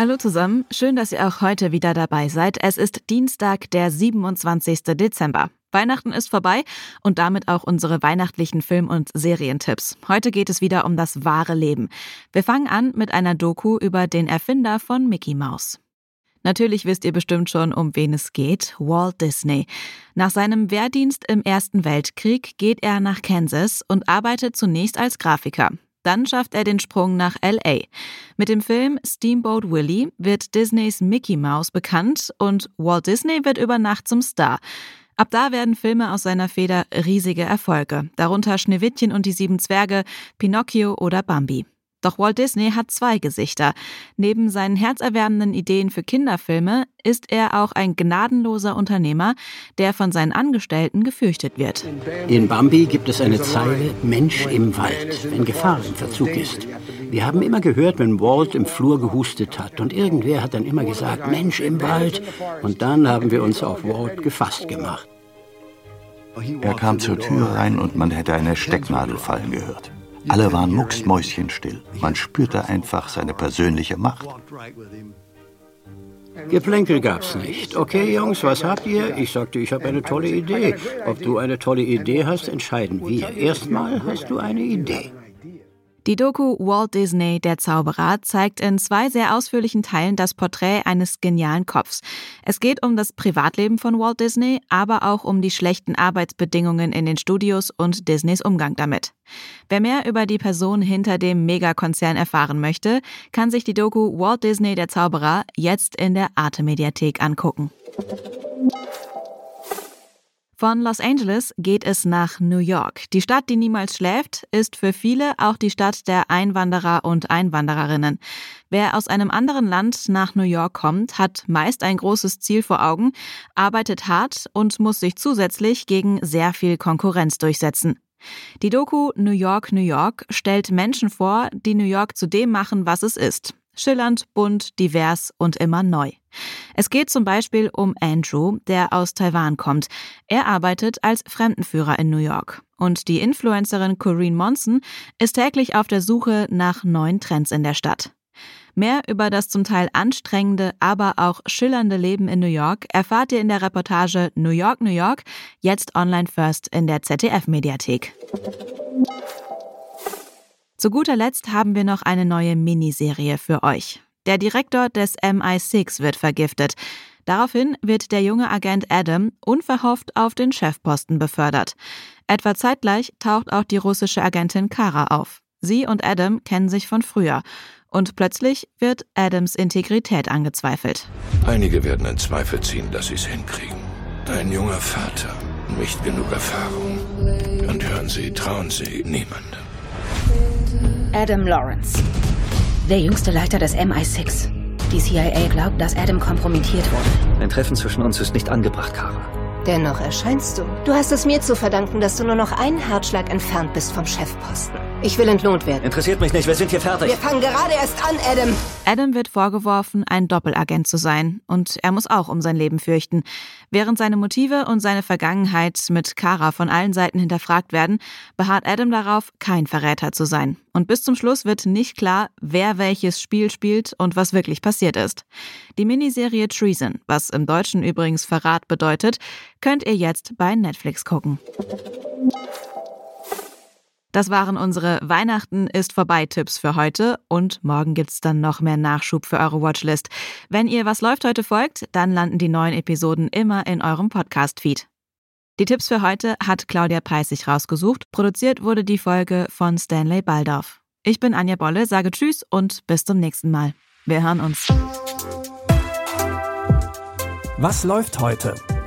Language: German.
Hallo zusammen, schön, dass ihr auch heute wieder dabei seid. Es ist Dienstag, der 27. Dezember. Weihnachten ist vorbei und damit auch unsere weihnachtlichen Film- und Serientipps. Heute geht es wieder um das wahre Leben. Wir fangen an mit einer Doku über den Erfinder von Mickey Mouse. Natürlich wisst ihr bestimmt schon, um wen es geht. Walt Disney. Nach seinem Wehrdienst im Ersten Weltkrieg geht er nach Kansas und arbeitet zunächst als Grafiker. Dann schafft er den Sprung nach LA. Mit dem Film Steamboat Willie wird Disneys Mickey Mouse bekannt und Walt Disney wird über Nacht zum Star. Ab da werden Filme aus seiner Feder riesige Erfolge, darunter Schneewittchen und die sieben Zwerge, Pinocchio oder Bambi. Doch Walt Disney hat zwei Gesichter. Neben seinen herzerwärmenden Ideen für Kinderfilme ist er auch ein gnadenloser Unternehmer, der von seinen Angestellten gefürchtet wird. In Bambi gibt es eine Zeile Mensch im Wald, wenn Gefahr im Verzug ist. Wir haben immer gehört, wenn Walt im Flur gehustet hat und irgendwer hat dann immer gesagt Mensch im Wald und dann haben wir uns auf Walt gefasst gemacht. Er kam zur Tür rein und man hätte eine Stecknadel fallen gehört. Alle waren mucksmäuschenstill. Man spürte einfach seine persönliche Macht. Geplänkel gab's nicht. Okay, Jungs, was habt ihr? Ich sagte, ich habe eine tolle Idee. Ob du eine tolle Idee hast, entscheiden wir. Erstmal hast du eine Idee. Die Doku Walt Disney, der Zauberer, zeigt in zwei sehr ausführlichen Teilen das Porträt eines genialen Kopfs. Es geht um das Privatleben von Walt Disney, aber auch um die schlechten Arbeitsbedingungen in den Studios und Disneys Umgang damit. Wer mehr über die Person hinter dem Megakonzern erfahren möchte, kann sich die Doku Walt Disney, der Zauberer jetzt in der Arte Mediathek angucken. Von Los Angeles geht es nach New York. Die Stadt, die niemals schläft, ist für viele auch die Stadt der Einwanderer und Einwandererinnen. Wer aus einem anderen Land nach New York kommt, hat meist ein großes Ziel vor Augen, arbeitet hart und muss sich zusätzlich gegen sehr viel Konkurrenz durchsetzen. Die Doku New York, New York stellt Menschen vor, die New York zu dem machen, was es ist. Schillernd, bunt, divers und immer neu. Es geht zum Beispiel um Andrew, der aus Taiwan kommt. Er arbeitet als Fremdenführer in New York. Und die Influencerin Corinne Monson ist täglich auf der Suche nach neuen Trends in der Stadt. Mehr über das zum Teil anstrengende, aber auch schillernde Leben in New York erfahrt ihr in der Reportage New York, New York, jetzt online first in der ZDF-Mediathek. Zu guter Letzt haben wir noch eine neue Miniserie für euch. Der Direktor des MI6 wird vergiftet. Daraufhin wird der junge Agent Adam unverhofft auf den Chefposten befördert. Etwa zeitgleich taucht auch die russische Agentin Kara auf. Sie und Adam kennen sich von früher. Und plötzlich wird Adams Integrität angezweifelt. Einige werden in Zweifel ziehen, dass sie es hinkriegen. Dein junger Vater, nicht genug Erfahrung. Und hören Sie, trauen Sie niemandem. Adam Lawrence, der jüngste Leiter des MI6. Die CIA glaubt, dass Adam kompromittiert wurde. Ein Treffen zwischen uns ist nicht angebracht, Kara. Dennoch erscheinst du. Du hast es mir zu verdanken, dass du nur noch einen Herzschlag entfernt bist vom Chefposten. Ich will entlohnt werden. Interessiert mich nicht, wir sind hier fertig. Wir fangen gerade erst an, Adam. Adam wird vorgeworfen, ein Doppelagent zu sein. Und er muss auch um sein Leben fürchten. Während seine Motive und seine Vergangenheit mit Kara von allen Seiten hinterfragt werden, beharrt Adam darauf, kein Verräter zu sein. Und bis zum Schluss wird nicht klar, wer welches Spiel spielt und was wirklich passiert ist. Die Miniserie Treason, was im Deutschen übrigens Verrat bedeutet, könnt ihr jetzt bei Netflix gucken. Das waren unsere Weihnachten ist vorbei Tipps für heute und morgen gibt's dann noch mehr Nachschub für eure Watchlist. Wenn ihr was läuft heute folgt, dann landen die neuen Episoden immer in eurem Podcast Feed. Die Tipps für heute hat Claudia Peissig rausgesucht. Produziert wurde die Folge von Stanley Baldorf. Ich bin Anja Bolle, sage Tschüss und bis zum nächsten Mal. Wir hören uns. Was läuft heute?